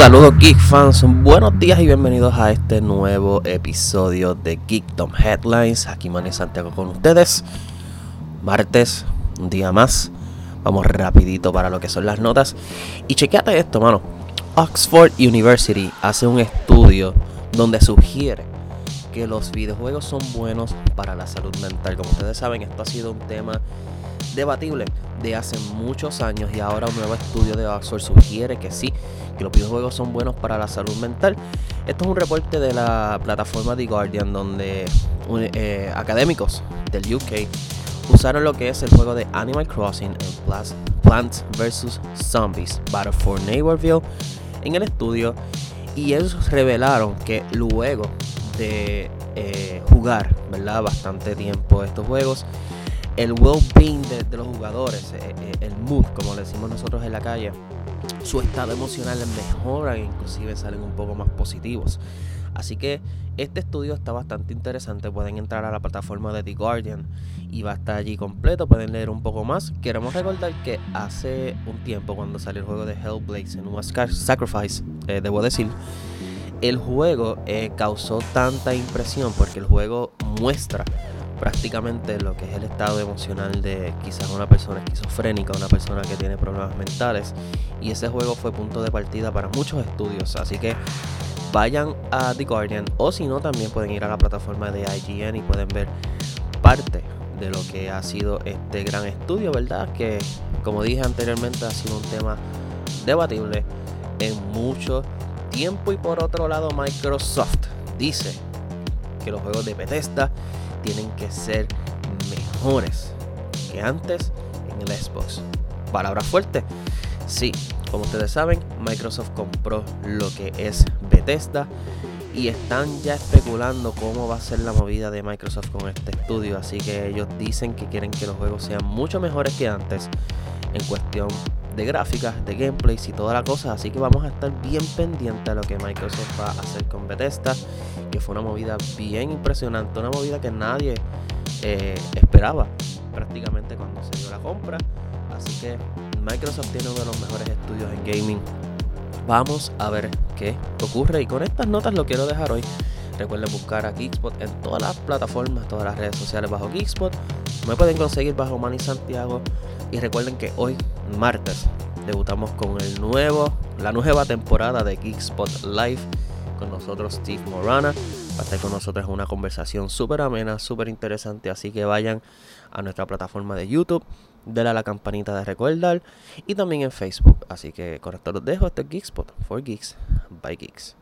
Saludos Geek fans, buenos días y bienvenidos a este nuevo episodio de Geekdom Headlines. Aquí Manny Santiago con ustedes. Martes, un día más. Vamos rapidito para lo que son las notas. Y chequeate esto, mano. Oxford University hace un estudio donde sugiere que los videojuegos son buenos para la salud mental. Como ustedes saben, esto ha sido un tema debatible de hace muchos años y ahora un nuevo estudio de Oxford sugiere que sí, que los videojuegos son buenos para la salud mental. Esto es un reporte de la plataforma The Guardian donde eh, académicos del UK usaron lo que es el juego de Animal Crossing en Plants vs. Zombies Battle for Neighborville en el estudio y ellos revelaron que luego de eh, jugar ¿verdad? bastante tiempo estos juegos el well-being de, los jugadores, eh, eh, el mood, como le decimos nosotros en la calle, su estado emocional mejora e inclusive salen un poco más positivos. Así que este estudio está bastante interesante. Pueden entrar a la plataforma de The Guardian y va a estar allí completo. Pueden leer un poco más. Queremos recordar que hace un tiempo, cuando salió el juego de Hellblade en un Sacrifice, eh, debo decir, el juego causó tanta impresión porque el juego muestra prácticamente lo que es el estado emocional de quizás una persona esquizofrénica, una persona que tiene problemas mentales. Y ese juego fue punto de partida para muchos estudios. Así que vayan a The Guardian o si no también pueden ir a la plataforma de IGN y pueden ver parte de lo que ha sido este gran estudio, ¿verdad? Que como dije anteriormente ha sido un tema debatible en mucho tiempo y por otro lado Microsoft dice que los juegos de Bethesda tienen que ser mejores que antes en el Xbox. Palabra fuerte. Sí, como ustedes saben, Microsoft compró lo que es Bethesda y están ya especulando cómo va a ser la movida de Microsoft con este estudio. Así que ellos dicen que quieren que los juegos sean mucho mejores que antes en cuestión de gráficas, de gameplays y toda la cosa. Así que vamos a estar bien pendientes a lo que Microsoft va a hacer con Bethesda. Que fue una movida bien impresionante, una movida que nadie eh, esperaba prácticamente cuando se dio la compra. Así que Microsoft tiene uno de los mejores estudios en gaming. Vamos a ver qué ocurre. Y con estas notas lo quiero dejar hoy. Recuerden buscar a Geekspot en todas las plataformas, todas las redes sociales bajo Geekspot. Me pueden conseguir bajo Manny Santiago. Y recuerden que hoy, martes, debutamos con el nuevo, la nueva temporada de Geekspot Live con nosotros Steve Morana. Va a estar con nosotros una conversación súper amena, súper interesante. Así que vayan a nuestra plataforma de YouTube, denle a la campanita de recordar y también en Facebook. Así que con esto los dejo. Este es Geekspot for Geeks by Geeks.